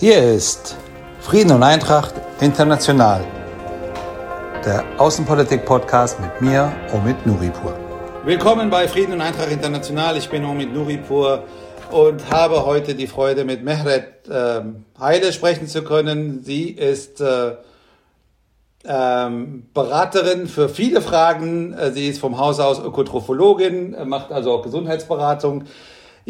Hier ist Frieden und Eintracht International, der Außenpolitik-Podcast mit mir, Omid Nuripur. Willkommen bei Frieden und Eintracht International. Ich bin Omid Nuripur und habe heute die Freude, mit Mehret äh, Heide sprechen zu können. Sie ist äh, ähm, Beraterin für viele Fragen. Äh, sie ist vom Haus aus Ökotrophologin, macht also auch Gesundheitsberatung.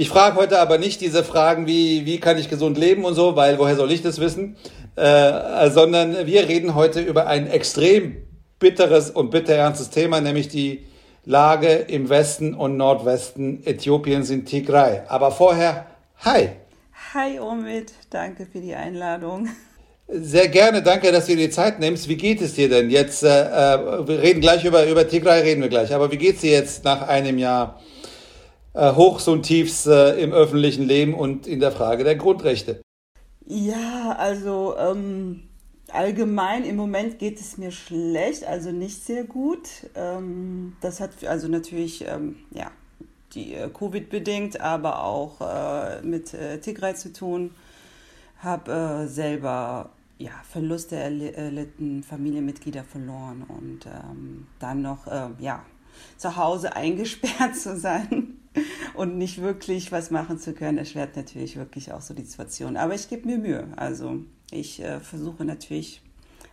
Ich frage heute aber nicht diese Fragen wie, wie kann ich gesund leben und so, weil woher soll ich das wissen, äh, sondern wir reden heute über ein extrem bitteres und bitterernstes Thema, nämlich die Lage im Westen und Nordwesten Äthiopiens in Tigray. Aber vorher, hi. Hi Omid, danke für die Einladung. Sehr gerne, danke, dass du dir die Zeit nimmst. Wie geht es dir denn jetzt? Äh, äh wir reden gleich über, über Tigray, reden wir gleich. Aber wie geht es dir jetzt nach einem Jahr Hochs und Tiefs äh, im öffentlichen Leben und in der Frage der Grundrechte. Ja, also ähm, allgemein im Moment geht es mir schlecht, also nicht sehr gut. Ähm, das hat also natürlich ja die äh, Covid bedingt, aber auch äh, mit äh, Tigray zu tun. Habe äh, selber ja, Verluste erlitten, Familienmitglieder verloren und ähm, dann noch ja, zu Hause eingesperrt zu sein und nicht wirklich was machen zu können, erschwert natürlich wirklich auch so die Situation. Aber ich gebe mir Mühe. Also ich äh, versuche natürlich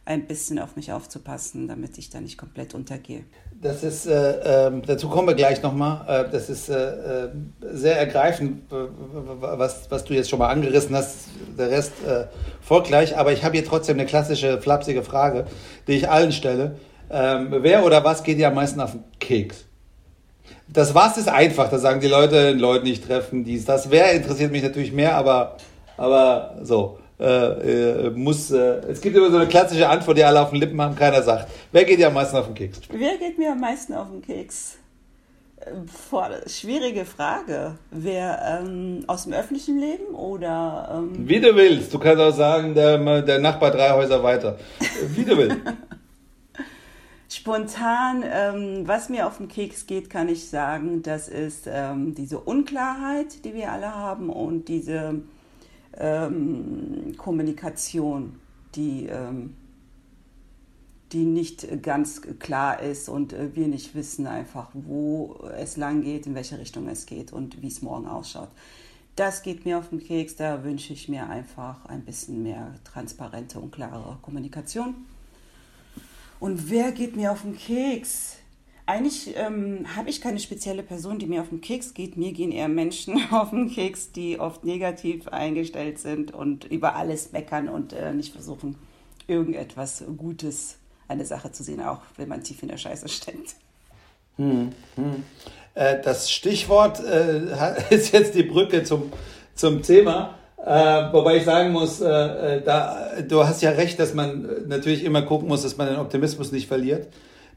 ein bisschen auf mich aufzupassen, damit ich da nicht komplett untergehe. Das ist, äh, äh, dazu kommen wir gleich nochmal. Äh, das ist äh, äh, sehr ergreifend, was, was du jetzt schon mal angerissen hast. Der Rest äh, folgt gleich. Aber ich habe hier trotzdem eine klassische, flapsige Frage, die ich allen stelle. Ähm, wer oder was geht dir am meisten auf den Keks? Das was ist einfach, da sagen die Leute, Leute nicht treffen, dies, das. Wer interessiert mich natürlich mehr, aber, aber so. Äh, äh, muss, äh, es gibt immer so eine klassische Antwort, die alle auf den Lippen haben, keiner sagt. Wer geht dir am meisten auf den Keks? Wer geht mir am meisten auf den Keks? Boah, schwierige Frage. Wer ähm, aus dem öffentlichen Leben oder. Ähm Wie du willst. Du kannst auch sagen, der, der Nachbar drei Häuser weiter. Wie du willst. Spontan, ähm, was mir auf den Keks geht, kann ich sagen, das ist ähm, diese Unklarheit, die wir alle haben und diese ähm, Kommunikation, die, ähm, die nicht ganz klar ist und äh, wir nicht wissen einfach, wo es lang geht, in welche Richtung es geht und wie es morgen ausschaut. Das geht mir auf den Keks, da wünsche ich mir einfach ein bisschen mehr transparente und klare Kommunikation. Und wer geht mir auf den Keks? Eigentlich ähm, habe ich keine spezielle Person, die mir auf den Keks geht. Mir gehen eher Menschen auf den Keks, die oft negativ eingestellt sind und über alles meckern und äh, nicht versuchen, irgendetwas Gutes an der Sache zu sehen, auch wenn man tief in der Scheiße steckt. Hm, hm. Äh, das Stichwort äh, ist jetzt die Brücke zum, zum Thema. Äh, wobei ich sagen muss, äh, äh, da, du hast ja recht, dass man natürlich immer gucken muss, dass man den Optimismus nicht verliert.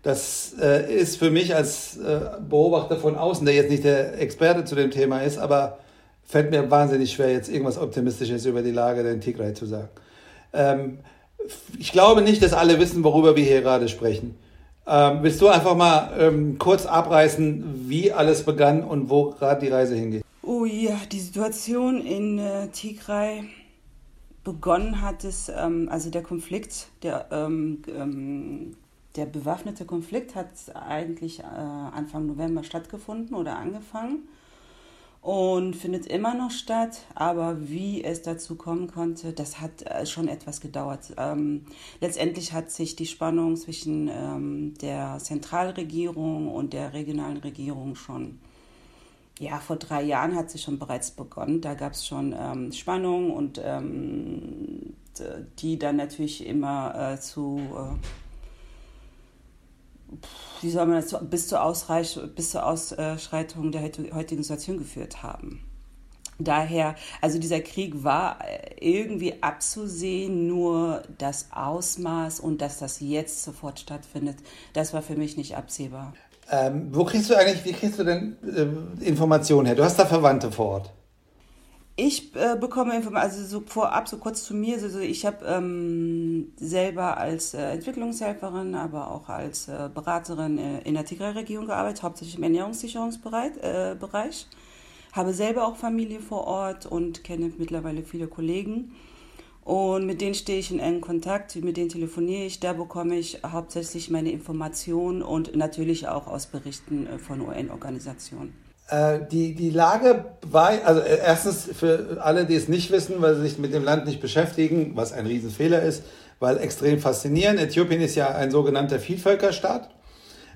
Das äh, ist für mich als äh, Beobachter von außen, der jetzt nicht der Experte zu dem Thema ist, aber fällt mir wahnsinnig schwer, jetzt irgendwas Optimistisches über die Lage der Tigray zu sagen. Ähm, ich glaube nicht, dass alle wissen, worüber wir hier gerade sprechen. Ähm, willst du einfach mal ähm, kurz abreißen, wie alles begann und wo gerade die Reise hingeht? Oh ja, die Situation in äh, Tigray begonnen hat es, ähm, also der Konflikt, der, ähm, ähm, der bewaffnete Konflikt hat eigentlich äh, Anfang November stattgefunden oder angefangen und findet immer noch statt. Aber wie es dazu kommen konnte, das hat äh, schon etwas gedauert. Ähm, letztendlich hat sich die Spannung zwischen ähm, der Zentralregierung und der regionalen Regierung schon ja, vor drei Jahren hat sie schon bereits begonnen. Da gab es schon ähm, Spannung und ähm, die dann natürlich immer äh, zu, äh, wie soll man das, bis zur, Ausreich bis zur Ausschreitung der heutigen Situation geführt haben. Daher, also dieser Krieg war äh, irgendwie abzusehen, nur das Ausmaß und dass das jetzt sofort stattfindet, das war für mich nicht absehbar. Ähm, wo kriegst du eigentlich, wie kriegst du denn äh, Informationen her? Du hast da Verwandte vor Ort. Ich äh, bekomme Informationen, also so vorab, so kurz zu mir, also ich habe ähm, selber als äh, Entwicklungshelferin, aber auch als äh, Beraterin äh, in der Tigray-Region gearbeitet, hauptsächlich im Ernährungssicherungsbereich, äh, habe selber auch Familie vor Ort und kenne mittlerweile viele Kollegen. Und mit denen stehe ich in engen Kontakt, mit denen telefoniere ich. Da bekomme ich hauptsächlich meine Informationen und natürlich auch aus Berichten äh, von UN-Organisationen. Äh, die, die Lage war, also äh, erstens für alle, die es nicht wissen, weil sie sich mit dem Land nicht beschäftigen, was ein Riesenfehler ist, weil extrem faszinierend. Äthiopien ist ja ein sogenannter Vielvölkerstaat.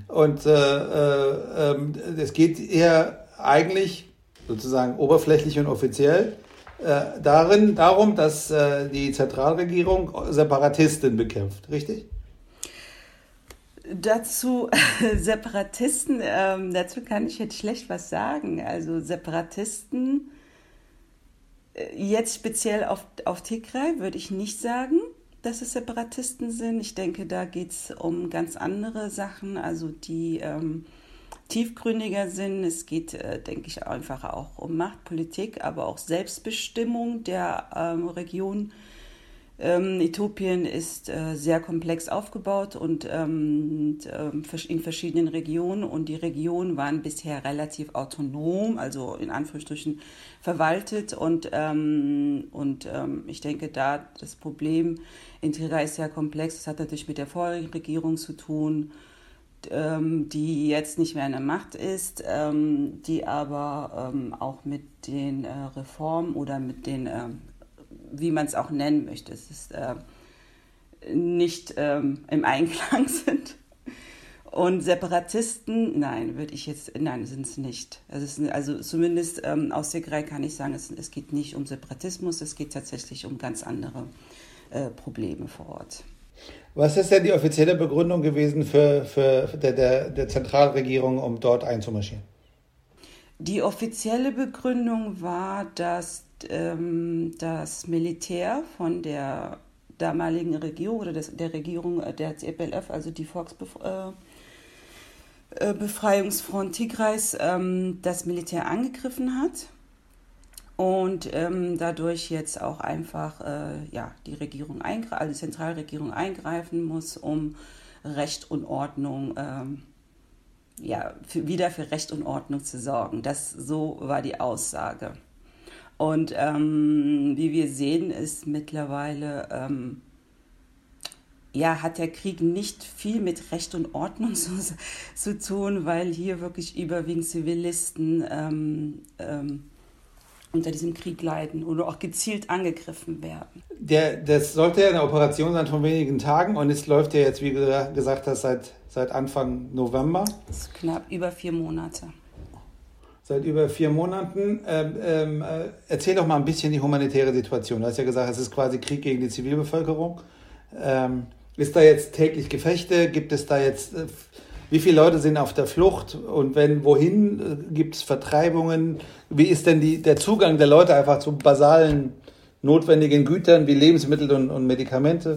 Und äh, äh, es geht eher eigentlich sozusagen oberflächlich und offiziell äh, darin, darum, dass äh, die Zentralregierung Separatisten bekämpft, richtig? Dazu Separatisten, ähm, dazu kann ich jetzt schlecht was sagen. Also Separatisten, äh, jetzt speziell auf, auf Tigray würde ich nicht sagen, dass es Separatisten sind. Ich denke, da geht es um ganz andere Sachen, also die ähm, tiefgründiger sind. Es geht, äh, denke ich, einfach auch um Machtpolitik, aber auch Selbstbestimmung der ähm, Region. Ähm, Äthiopien ist äh, sehr komplex aufgebaut und ähm, ähm in verschiedenen Regionen und die Regionen waren bisher relativ autonom, also in Anführungsstrichen verwaltet und, ähm, und ähm, ich denke, da das Problem in Tigray ist sehr komplex. Das hat natürlich mit der vorigen Regierung zu tun die jetzt nicht mehr in der Macht ist, ähm, die aber ähm, auch mit den äh, Reformen oder mit den, wie man es auch nennen möchte, es ist äh, nicht ähm, im Einklang sind. Und Separatisten, nein, würde ich jetzt, nein, sind es nicht. Also, also zumindest ähm, aus Tigray kann ich sagen, es, es, geht nicht um Separatismus, es geht tatsächlich um ganz andere äh, Probleme vor Ort. Was ist denn die offizielle Begründung gewesen für, für der, der, der Zentralregierung, um dort einzumarschieren? Die offizielle Begründung war, dass ähm, das Militär von der damaligen Regierung oder des, der Regierung äh, der CPLF, also die Volksbefreiungsfront äh, äh Tigrays, ähm, das Militär angegriffen hat und ähm, dadurch jetzt auch einfach äh, ja, die Regierung also die Zentralregierung eingreifen muss, um Recht und Ordnung ähm, ja, für, wieder für Recht und Ordnung zu sorgen. Das so war die Aussage. Und ähm, wie wir sehen, ist mittlerweile ähm, ja, hat der Krieg nicht viel mit Recht und Ordnung zu, zu tun, weil hier wirklich überwiegend Zivilisten ähm, ähm, unter diesem Krieg leiden oder auch gezielt angegriffen werden. Der, das sollte ja eine Operation sein von wenigen Tagen und es läuft ja jetzt, wie du gesagt hast, seit, seit Anfang November. Das ist knapp über vier Monate. Seit über vier Monaten. Ähm, ähm, äh, erzähl doch mal ein bisschen die humanitäre Situation. Du hast ja gesagt, es ist quasi Krieg gegen die Zivilbevölkerung. Ähm, ist da jetzt täglich Gefechte? Gibt es da jetzt äh, wie viele Leute sind auf der Flucht und wenn, wohin äh, gibt es Vertreibungen? Wie ist denn die, der Zugang der Leute einfach zu basalen, notwendigen Gütern wie Lebensmittel und, und Medikamente?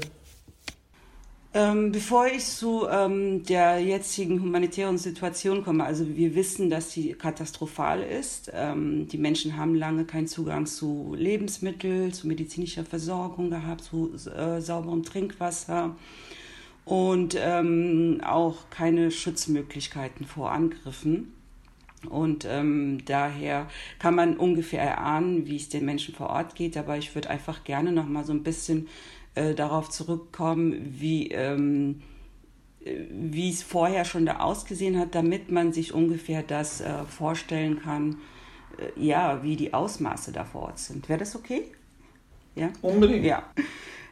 Ähm, bevor ich zu ähm, der jetzigen humanitären Situation komme, also wir wissen, dass sie katastrophal ist. Ähm, die Menschen haben lange keinen Zugang zu Lebensmitteln, zu medizinischer Versorgung gehabt, zu äh, sauberem Trinkwasser und ähm, auch keine Schutzmöglichkeiten vor Angriffen. Und ähm, daher kann man ungefähr erahnen, wie es den Menschen vor Ort geht. Aber ich würde einfach gerne noch mal so ein bisschen äh, darauf zurückkommen, wie, ähm, wie es vorher schon da ausgesehen hat, damit man sich ungefähr das äh, vorstellen kann, äh, ja, wie die Ausmaße da vor Ort sind. Wäre das okay? Ja? Unbedingt. Ja.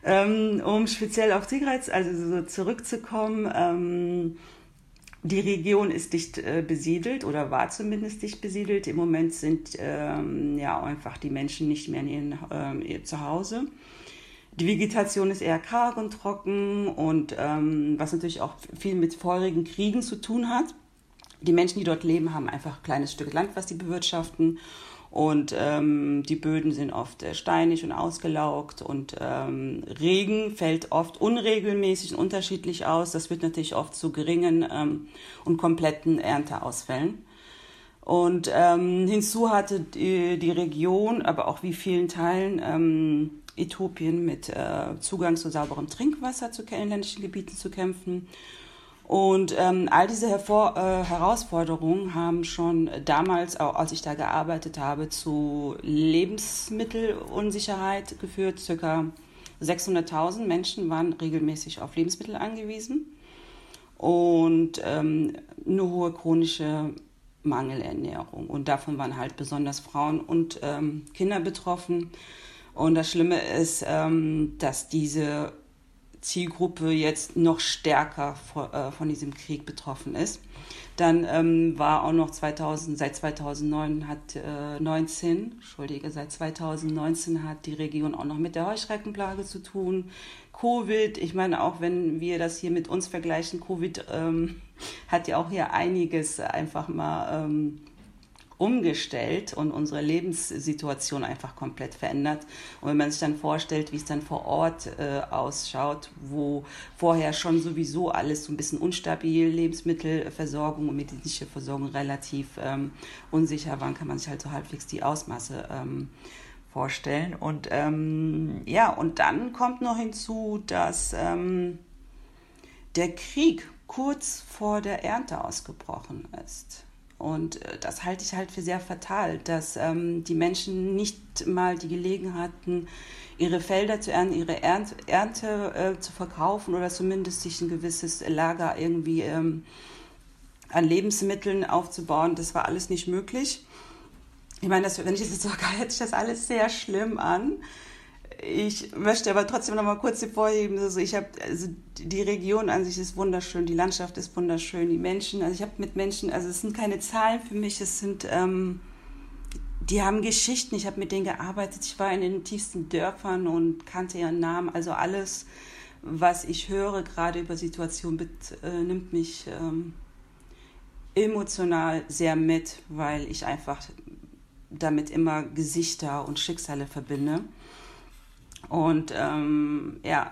Ähm, um speziell auf Tigray also so zurückzukommen, ähm, die Region ist dicht äh, besiedelt oder war zumindest dicht besiedelt. Im Moment sind ähm, ja einfach die Menschen nicht mehr in ihren, ähm, ihr Zuhause. Die Vegetation ist eher karg und trocken und ähm, was natürlich auch viel mit feurigen Kriegen zu tun hat. Die Menschen, die dort leben, haben einfach ein kleines Stück Land, was sie bewirtschaften und ähm, die Böden sind oft äh, steinig und ausgelaugt und ähm, Regen fällt oft unregelmäßig und unterschiedlich aus. Das wird natürlich oft zu geringen ähm, und kompletten Ernteausfällen. Und ähm, hinzu hatte die, die, Region, aber auch wie vielen Teilen ähm, Äthiopien mit äh, Zugang zu sauberem Trinkwasser zu inländischen Gebieten zu kämpfen. Und ähm, all diese Hervor äh, Herausforderungen haben schon damals, auch als ich da gearbeitet habe, zu Lebensmittelunsicherheit geführt. Circa 600.000 Menschen waren regelmäßig auf Lebensmittel angewiesen und ähm, eine hohe chronische Mangelernährung. Und davon waren halt besonders Frauen und ähm, Kinder betroffen. Und das Schlimme ist, ähm, dass diese Zielgruppe jetzt noch stärker vor, äh, von diesem Krieg betroffen ist. Dann ähm, war auch noch 2000, seit 2009 hat äh, 19, Entschuldige, seit 2019 hat die Region auch noch mit der Heuschreckenplage zu tun. Covid, ich meine, auch wenn wir das hier mit uns vergleichen, Covid ähm, hat ja auch hier einiges einfach mal ähm, umgestellt und unsere Lebenssituation einfach komplett verändert. Und wenn man sich dann vorstellt, wie es dann vor Ort äh, ausschaut, wo vorher schon sowieso alles so ein bisschen unstabil, Lebensmittelversorgung und medizinische Versorgung relativ ähm, unsicher waren, kann man sich halt so halbwegs die Ausmaße ähm, vorstellen. Und ähm, ja, und dann kommt noch hinzu, dass ähm, der Krieg kurz vor der Ernte ausgebrochen ist. Und äh, das halte ich halt für sehr fatal, dass ähm, die Menschen nicht mal die Gelegenheit hatten, ihre Felder zu ernten, ihre Ernte, Ernte äh, zu verkaufen oder zumindest sich ein gewisses Lager irgendwie ähm, an Lebensmitteln aufzubauen. Das war alles nicht möglich. Ich meine, das, wenn ich das jetzt sage, hört sich das alles sehr schlimm an. Ich möchte aber trotzdem noch mal kurz hervorheben, also ich habe also die Region an sich ist wunderschön, die Landschaft ist wunderschön, die Menschen, also ich habe mit Menschen, also es sind keine Zahlen für mich, es sind ähm, die haben Geschichten, ich habe mit denen gearbeitet, ich war in den tiefsten Dörfern und kannte ihren Namen, also alles, was ich höre, gerade über Situationen, äh, nimmt mich ähm, emotional sehr mit, weil ich einfach damit immer Gesichter und Schicksale verbinde. Und ähm, ja,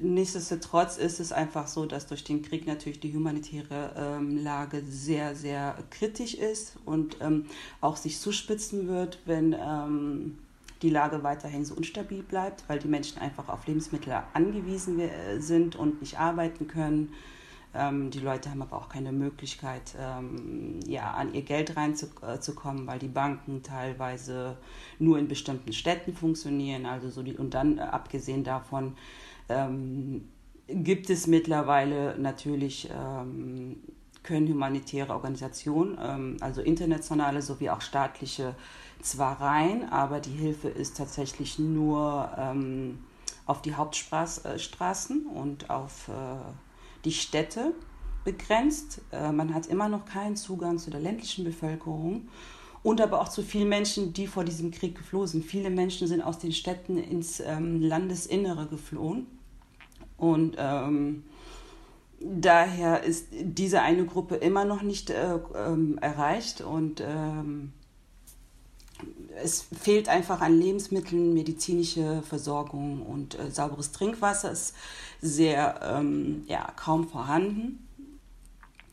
nichtsdestotrotz ist es einfach so, dass durch den Krieg natürlich die humanitäre ähm, Lage sehr, sehr kritisch ist und ähm, auch sich zuspitzen wird, wenn ähm, die Lage weiterhin so unstabil bleibt, weil die Menschen einfach auf Lebensmittel angewiesen äh, sind und nicht arbeiten können. Ähm, die Leute haben aber auch keine Möglichkeit, ähm, ja, an ihr Geld reinzukommen, weil die Banken teilweise nur in bestimmten Städten funktionieren. Also so die, und dann äh, abgesehen davon ähm, gibt es mittlerweile natürlich ähm, können humanitäre Organisationen, ähm, also internationale sowie auch staatliche, zwar rein, aber die Hilfe ist tatsächlich nur ähm, auf die Hauptstraßen äh, und auf äh, die Städte begrenzt. Äh, man hat immer noch keinen Zugang zu der ländlichen Bevölkerung und aber auch zu vielen Menschen, die vor diesem Krieg geflohen sind. Viele Menschen sind aus den Städten ins ähm, Landesinnere geflohen. Und ähm, daher ist diese eine Gruppe immer noch nicht äh, ähm, erreicht und ähm, es fehlt einfach an Lebensmitteln, medizinische Versorgung und äh, sauberes Trinkwasser ist sehr ähm, ja, kaum vorhanden.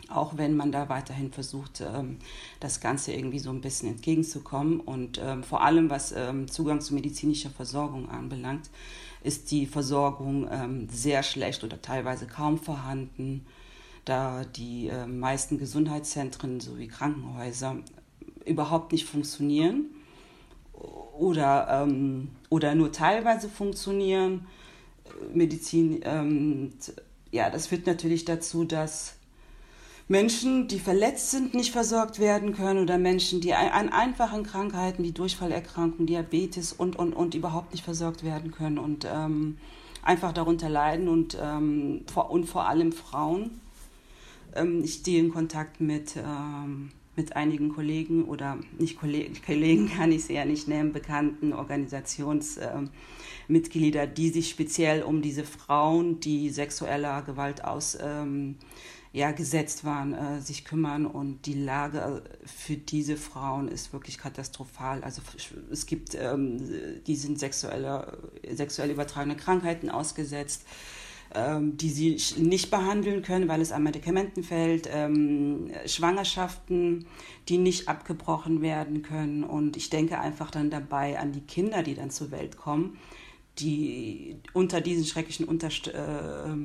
Auch wenn man da weiterhin versucht, ähm, das Ganze irgendwie so ein bisschen entgegenzukommen. Und ähm, vor allem, was ähm, Zugang zu medizinischer Versorgung anbelangt, ist die Versorgung ähm, sehr schlecht oder teilweise kaum vorhanden, da die äh, meisten Gesundheitszentren sowie Krankenhäuser überhaupt nicht funktionieren oder, ähm, oder nur teilweise funktionieren. Medizin, ähm, ja, das führt natürlich dazu, dass Menschen, die verletzt sind, nicht versorgt werden können oder Menschen, die an einfachen Krankheiten wie Durchfallerkrankung, Diabetes und, und, und überhaupt nicht versorgt werden können und ähm, einfach darunter leiden und, ähm, vor, und vor allem Frauen. Ähm, ich stehe in Kontakt mit ähm, mit einigen Kollegen oder nicht Kollegen, Kollegen kann ich sie ja nicht nennen, bekannten Organisationsmitglieder, ähm, die sich speziell um diese Frauen, die sexueller Gewalt aus ähm, ja, waren, äh, sich kümmern. Und die Lage äh, für diese Frauen ist wirklich katastrophal. Also es gibt, ähm, die sind sexuelle, sexuell übertragene Krankheiten ausgesetzt die sie nicht behandeln können, weil es an Medikamenten fällt, ähm, Schwangerschaften, die nicht abgebrochen werden können. Und ich denke einfach dann dabei an die Kinder, die dann zur Welt kommen, die unter diesen schrecklichen Unterst äh,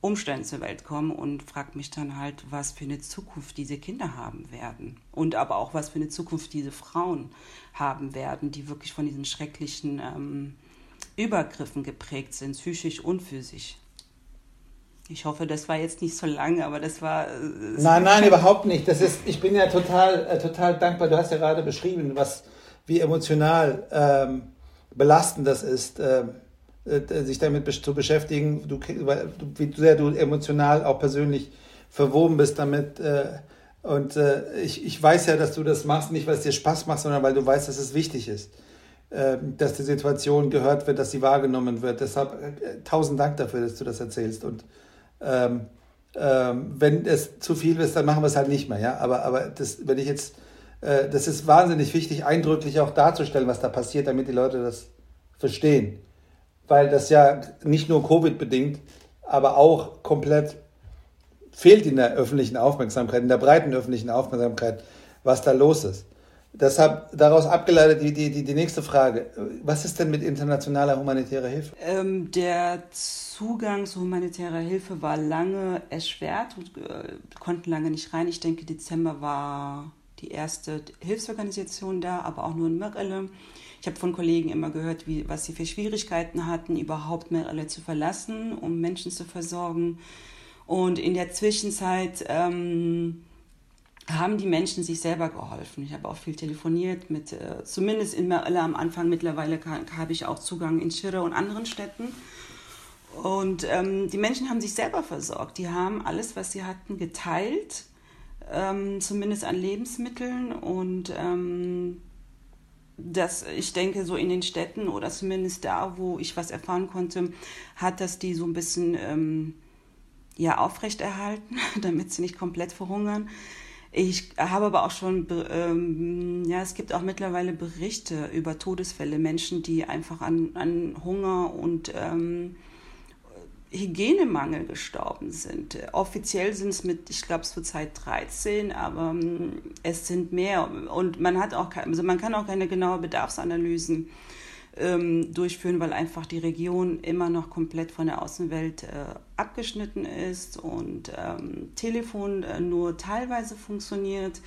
Umständen zur Welt kommen und frage mich dann halt, was für eine Zukunft diese Kinder haben werden. Und aber auch, was für eine Zukunft diese Frauen haben werden, die wirklich von diesen schrecklichen ähm, Übergriffen geprägt sind, psychisch und physisch. Ich hoffe, das war jetzt nicht so lang, aber das war. Äh, nein, nein, überhaupt nicht. Das ist, ich bin ja total, äh, total dankbar. Du hast ja gerade beschrieben, was, wie emotional ähm, belastend das ist, ähm, äh, sich damit zu beschäftigen, du, wie sehr du emotional auch persönlich verwoben bist damit. Äh, und äh, ich, ich weiß ja, dass du das machst, nicht weil es dir Spaß macht, sondern weil du weißt, dass es wichtig ist, äh, dass die Situation gehört wird, dass sie wahrgenommen wird. Deshalb äh, tausend Dank dafür, dass du das erzählst. Und ähm, ähm, wenn es zu viel ist, dann machen wir es halt nicht mehr. Ja? Aber, aber das, wenn ich jetzt, äh, das ist wahnsinnig wichtig, eindrücklich auch darzustellen, was da passiert, damit die Leute das verstehen. Weil das ja nicht nur Covid bedingt, aber auch komplett fehlt in der öffentlichen Aufmerksamkeit, in der breiten öffentlichen Aufmerksamkeit, was da los ist. Deshalb daraus abgeleitet die, die, die, die nächste Frage. Was ist denn mit internationaler humanitärer Hilfe? Ähm, der Zugang zu humanitärer Hilfe war lange erschwert und äh, konnten lange nicht rein. Ich denke, Dezember war die erste Hilfsorganisation da, aber auch nur in Merelle. Ich habe von Kollegen immer gehört, wie, was sie für Schwierigkeiten hatten, überhaupt Merelle zu verlassen, um Menschen zu versorgen. Und in der Zwischenzeit ähm, haben die Menschen sich selber geholfen. Ich habe auch viel telefoniert mit, äh, zumindest in Merelle am Anfang. Mittlerweile habe ich auch Zugang in Schirre und anderen Städten. Und ähm, die Menschen haben sich selber versorgt. Die haben alles, was sie hatten, geteilt, ähm, zumindest an Lebensmitteln. Und ähm, das, ich denke, so in den Städten oder zumindest da, wo ich was erfahren konnte, hat das die so ein bisschen ähm, ja, aufrechterhalten, damit sie nicht komplett verhungern. Ich habe aber auch schon, ähm, ja, es gibt auch mittlerweile Berichte über Todesfälle, Menschen, die einfach an, an Hunger und ähm, Hygienemangel gestorben sind. Offiziell sind es mit, ich glaube, zurzeit 13, aber ähm, es sind mehr. Und man hat auch, also man kann auch keine genaue Bedarfsanalysen ähm, durchführen, weil einfach die Region immer noch komplett von der Außenwelt äh, abgeschnitten ist und ähm, Telefon äh, nur teilweise funktioniert.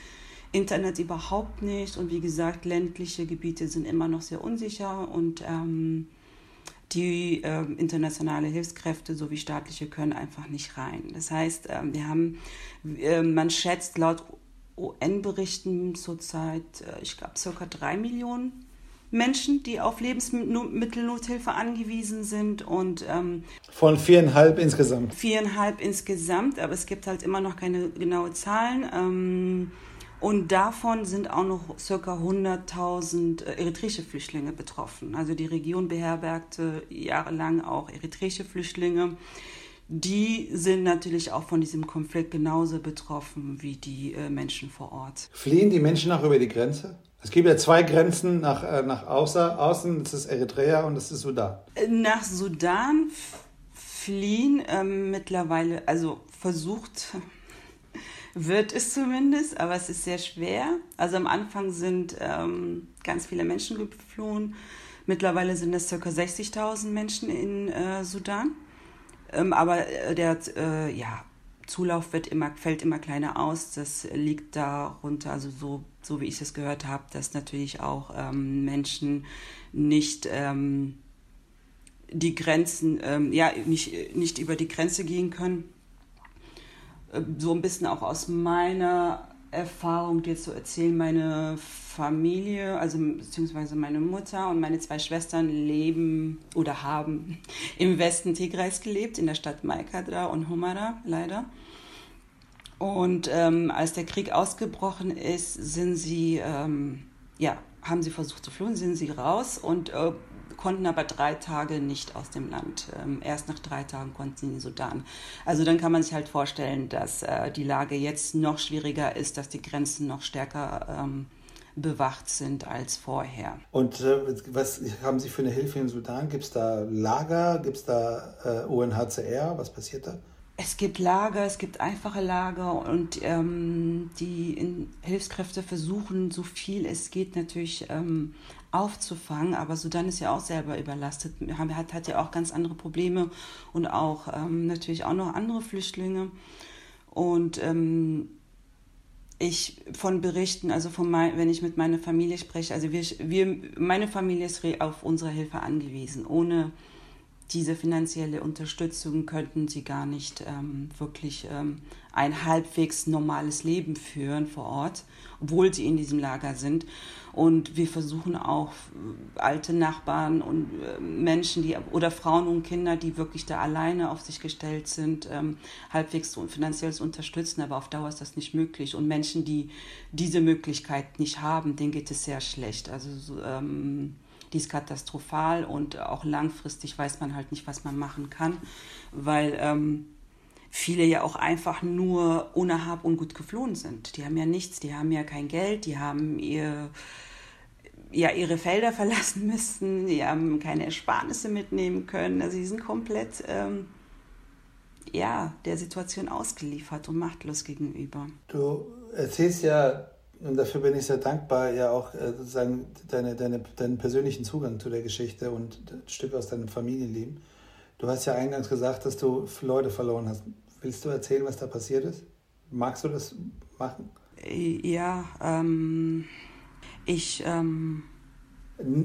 Internet überhaupt nicht und wie gesagt, ländliche Gebiete sind immer noch sehr unsicher und ähm, die äh, internationale Hilfskräfte sowie staatliche können einfach nicht rein. Das heißt, äh, wir haben, äh, man schätzt laut UN-Berichten zurzeit, äh, ich glaube, circa drei Millionen Menschen, die auf Lebensmittelnothilfe angewiesen sind und ähm, von viereinhalb insgesamt. Viereinhalb insgesamt, aber es gibt halt immer noch keine genaue Zahlen. Ähm, und davon sind auch noch ca. 100.000 äh, eritreische Flüchtlinge betroffen. Also die Region beherbergte jahrelang auch eritreische Flüchtlinge. Die sind natürlich auch von diesem Konflikt genauso betroffen wie die äh, Menschen vor Ort. Fliehen die Menschen auch über die Grenze? Es gibt ja zwei Grenzen nach, äh, nach außer, außen, das ist Eritrea und das ist Sudan. Nach Sudan fliehen ähm, mittlerweile, also versucht wird es zumindest, aber es ist sehr schwer. Also am Anfang sind ähm, ganz viele Menschen geflohen. Mittlerweile sind es ca. 60.000 Menschen in äh, Sudan. Ähm, aber äh, der äh, ja, Zulauf wird immer, fällt immer kleiner aus. Das liegt darunter, also so, so wie ich es gehört habe, dass natürlich auch ähm, Menschen nicht ähm, die Grenzen, ähm, ja, nicht, nicht über die Grenze gehen können äh, so ein bisschen auch aus meiner Erfahrung dir zu erzählen. Meine Familie, also beziehungsweise meine Mutter und meine zwei Schwestern leben oder haben im Westen Tigrais gelebt, in der Stadt Maikadra und Humara, leider. Und ähm, als der Krieg ausgebrochen ist, sind sie, ähm, ja, haben sie versucht zu flohen, sind sie raus und äh, konnten aber drei Tage nicht aus dem Land. Ähm, erst nach drei Tagen konnten sie in den Sudan. Also dann kann man sich halt vorstellen, dass äh, die Lage jetzt noch schwieriger ist, dass die Grenzen noch stärker ähm, bewacht sind als vorher. Und äh, was haben Sie für eine Hilfe in Sudan? Gibt es da Lager? Gibt es da äh, UNHCR? Was passiert da? Es gibt Lager, es gibt einfache Lager und ähm, die Hilfskräfte versuchen, so viel es geht, natürlich ähm, aufzufangen. Aber Sudan ist ja auch selber überlastet, hat, hat ja auch ganz andere Probleme und auch ähm, natürlich auch noch andere Flüchtlinge. Und ähm, ich von Berichten, also von mein, wenn ich mit meiner Familie spreche, also wir, wir, meine Familie ist auf unsere Hilfe angewiesen. Ohne diese finanzielle Unterstützung könnten sie gar nicht ähm, wirklich ähm, ein halbwegs normales Leben führen vor Ort, obwohl sie in diesem Lager sind. Und wir versuchen auch äh, alte Nachbarn und äh, Menschen, die oder Frauen und Kinder, die wirklich da alleine auf sich gestellt sind, ähm, halbwegs finanziell zu unterstützen. Aber auf Dauer ist das nicht möglich. Und Menschen, die diese Möglichkeit nicht haben, denen geht es sehr schlecht. Also ähm, die ist katastrophal und auch langfristig weiß man halt nicht, was man machen kann, weil ähm, viele ja auch einfach nur ohne Hab und Gut geflohen sind. Die haben ja nichts, die haben ja kein Geld, die haben ihr, ja, ihre Felder verlassen müssen, die haben keine Ersparnisse mitnehmen können. Also sie sind komplett ähm, ja, der Situation ausgeliefert und machtlos gegenüber. Du erzählst ja und dafür bin ich sehr dankbar, ja auch äh, sozusagen deine, deine, deinen persönlichen Zugang zu der Geschichte und ein Stück aus deinem Familienleben. Du hast ja eingangs gesagt, dass du Leute verloren hast. Willst du erzählen, was da passiert ist? Magst du das machen? Ja, ähm, ich. Ähm,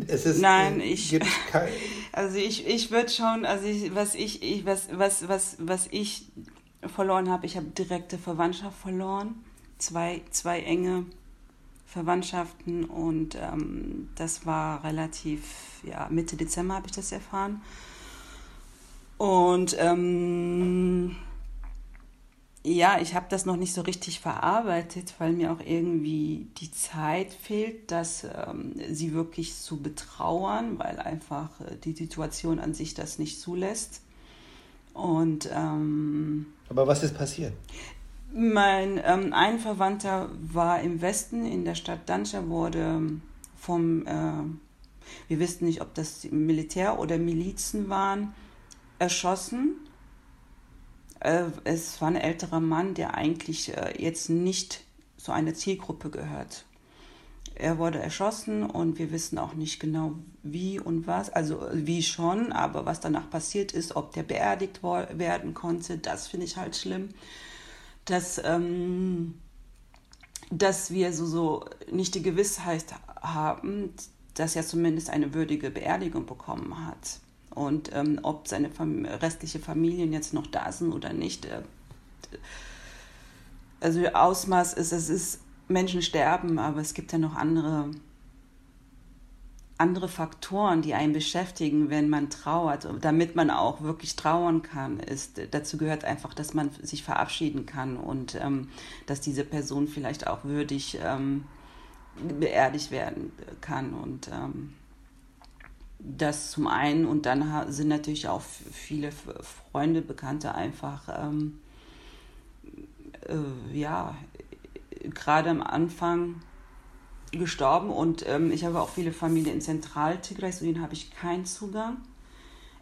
es ist, nein, ich. also ich, ich würde schon, also ich, was ich, ich was, was, was, was ich verloren habe, ich habe direkte Verwandtschaft verloren, zwei, zwei enge Verwandtschaften und ähm, das war relativ, ja, Mitte Dezember habe ich das erfahren. Und ähm, ja, ich habe das noch nicht so richtig verarbeitet, weil mir auch irgendwie die Zeit fehlt, das ähm, sie wirklich zu betrauern, weil einfach äh, die Situation an sich das nicht zulässt. Und ähm, aber was ist passiert? Mein ähm, ein Verwandter war im Westen, in der Stadt Danscha, wurde vom, äh, wir wissen nicht, ob das Militär oder Milizen waren, erschossen. Äh, es war ein älterer Mann, der eigentlich äh, jetzt nicht zu einer Zielgruppe gehört. Er wurde erschossen und wir wissen auch nicht genau wie und was, also wie schon, aber was danach passiert ist, ob der beerdigt werden konnte, das finde ich halt schlimm dass, ähm, dass wir so, so nicht die Gewissheit haben, dass er zumindest eine würdige Beerdigung bekommen hat. Und ähm, ob seine Fam restliche Familien jetzt noch da sind oder nicht. Äh, also Ausmaß ist, es ist, Menschen sterben, aber es gibt ja noch andere andere Faktoren, die einen beschäftigen, wenn man trauert, damit man auch wirklich trauern kann, ist, dazu gehört einfach, dass man sich verabschieden kann und ähm, dass diese Person vielleicht auch würdig ähm, beerdigt werden kann und ähm, das zum einen und dann sind natürlich auch viele Freunde, Bekannte einfach ähm, äh, ja gerade am Anfang gestorben und ähm, ich habe auch viele Familien in Zentral-Tigray, zu denen habe ich keinen Zugang.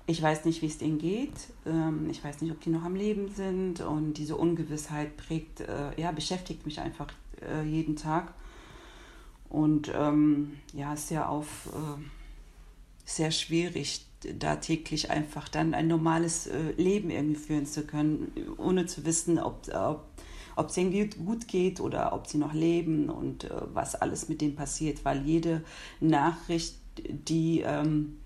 Ich weiß nicht, wie es denen geht. Ähm, ich weiß nicht, ob die noch am Leben sind und diese Ungewissheit prägt, äh, ja, beschäftigt mich einfach äh, jeden Tag. Und ähm, ja, ist ja auch äh, sehr schwierig, da täglich einfach dann ein normales äh, Leben irgendwie führen zu können, ohne zu wissen, ob, ob ob es ihnen gut geht oder ob sie noch leben und äh, was alles mit denen passiert, weil jede Nachricht, die ähm,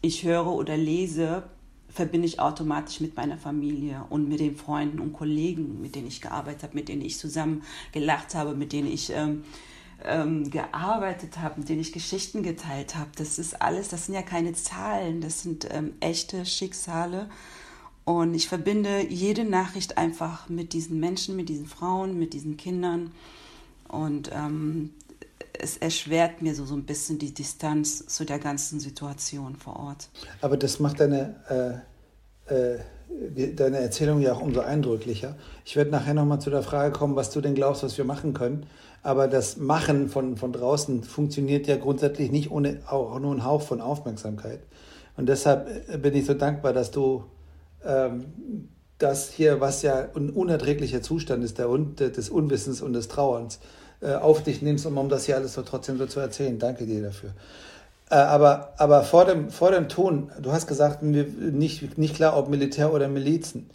ich höre oder lese, verbinde ich automatisch mit meiner Familie und mit den Freunden und Kollegen, mit denen ich gearbeitet habe, mit denen ich zusammen gelacht habe, mit denen ich ähm, ähm, gearbeitet habe, mit denen ich Geschichten geteilt habe. Das ist alles, das sind ja keine Zahlen, das sind ähm, echte Schicksale und ich verbinde jede Nachricht einfach mit diesen Menschen, mit diesen Frauen, mit diesen Kindern. Und ähm, es erschwert mir so, so ein bisschen die Distanz zu der ganzen Situation vor Ort. Aber das macht deine, äh, äh, deine Erzählung ja auch umso eindrücklicher. Ich werde nachher nochmal zu der Frage kommen, was du denn glaubst, was wir machen können. Aber das Machen von, von draußen funktioniert ja grundsätzlich nicht ohne auch nur einen Hauch von Aufmerksamkeit. Und deshalb äh, bin ich so dankbar, dass du ähm, das hier, was ja ein unerträglicher Zustand ist, der, des Unwissens und des Trauerns, äh, auf dich nimmst, um, um das hier alles so trotzdem so zu erzählen. Danke dir dafür. Äh, aber aber vor, dem, vor dem Ton, du hast gesagt, nicht, nicht klar, ob Militär oder Milizen.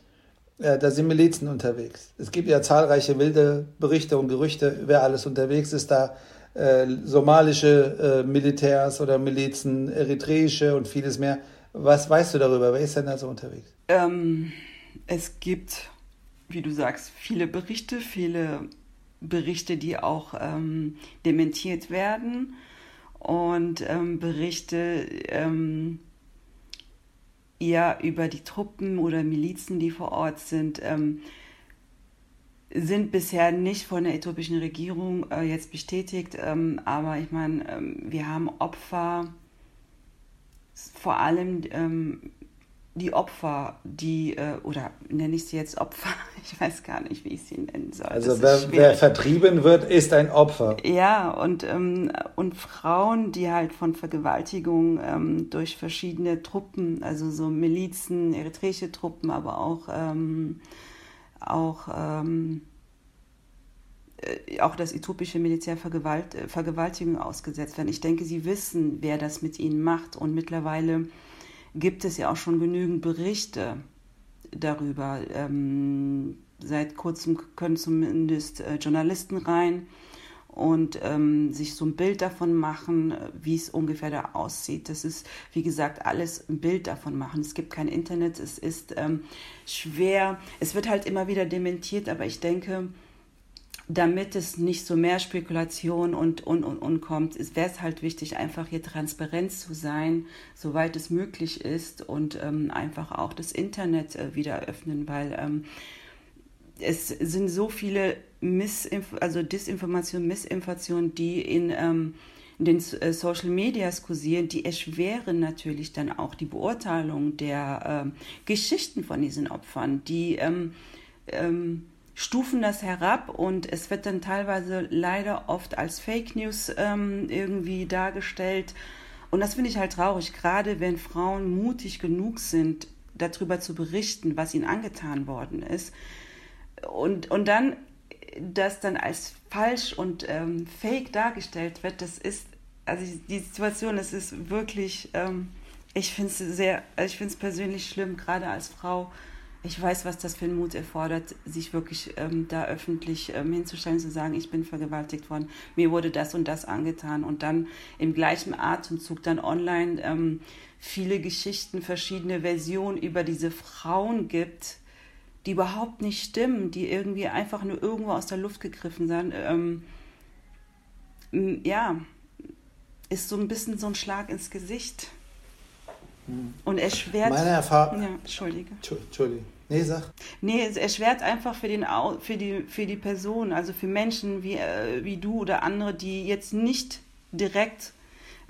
Ja, da sind Milizen unterwegs. Es gibt ja zahlreiche wilde Berichte und Gerüchte, wer alles unterwegs ist da. Äh, somalische äh, Militärs oder Milizen, eritreische und vieles mehr. Was weißt du darüber? Wer ist denn da so unterwegs? Ähm, es gibt, wie du sagst, viele Berichte, viele Berichte, die auch ähm, dementiert werden und ähm, Berichte ähm, eher über die Truppen oder Milizen, die vor Ort sind, ähm, sind bisher nicht von der äthiopischen Regierung äh, jetzt bestätigt. Ähm, aber ich meine, ähm, wir haben Opfer, vor allem die Opfer, die, äh, oder nenne ich sie jetzt Opfer, ich weiß gar nicht, wie ich sie nennen soll. Also wer, wer, vertrieben wird, ist ein Opfer. Ja, und, ähm, und Frauen, die halt von Vergewaltigung ähm, durch verschiedene Truppen, also so Milizen, eritreische Truppen, aber auch, ähm, auch, ähm, äh, auch das äthiopische Militär Vergewalt, Vergewaltigung ausgesetzt werden. Ich denke, sie wissen, wer das mit ihnen macht und mittlerweile gibt es ja auch schon genügend Berichte darüber. Ähm, seit kurzem können zumindest äh, Journalisten rein und ähm, sich so ein Bild davon machen, wie es ungefähr da aussieht. Das ist, wie gesagt, alles ein Bild davon machen. Es gibt kein Internet, es ist ähm, schwer. Es wird halt immer wieder dementiert, aber ich denke, damit es nicht so mehr Spekulation und, und, und, und kommt, wäre es halt wichtig, einfach hier transparent zu sein, soweit es möglich ist und ähm, einfach auch das Internet äh, wieder öffnen, weil ähm, es sind so viele Missinf also Disinformationen, Missinformationen, die in, ähm, den äh, Social Medias kursieren, die erschweren natürlich dann auch die Beurteilung der ähm, Geschichten von diesen Opfern, die ähm, ähm, stufen das herab und es wird dann teilweise leider oft als Fake News ähm, irgendwie dargestellt. Und das finde ich halt traurig, gerade wenn Frauen mutig genug sind, darüber zu berichten, was ihnen angetan worden ist. Und, und dann das dann als falsch und ähm, fake dargestellt wird, das ist, also die Situation, das ist wirklich, ähm, ich finde es sehr, ich finde es persönlich schlimm, gerade als Frau, ich weiß, was das für einen Mut erfordert, sich wirklich ähm, da öffentlich ähm, hinzustellen, zu sagen, ich bin vergewaltigt worden, mir wurde das und das angetan und dann im gleichen Atemzug dann online ähm, viele Geschichten, verschiedene Versionen über diese Frauen gibt, die überhaupt nicht stimmen, die irgendwie einfach nur irgendwo aus der Luft gegriffen sind. Ähm, ja, ist so ein bisschen so ein Schlag ins Gesicht. Und erschwert. Meine Erfahrung. Ja, Entschuldige. Entschuldige. Nee, sag. Nee, es erschwert einfach für, den, für, die, für die Person, also für Menschen wie, äh, wie du oder andere, die jetzt nicht direkt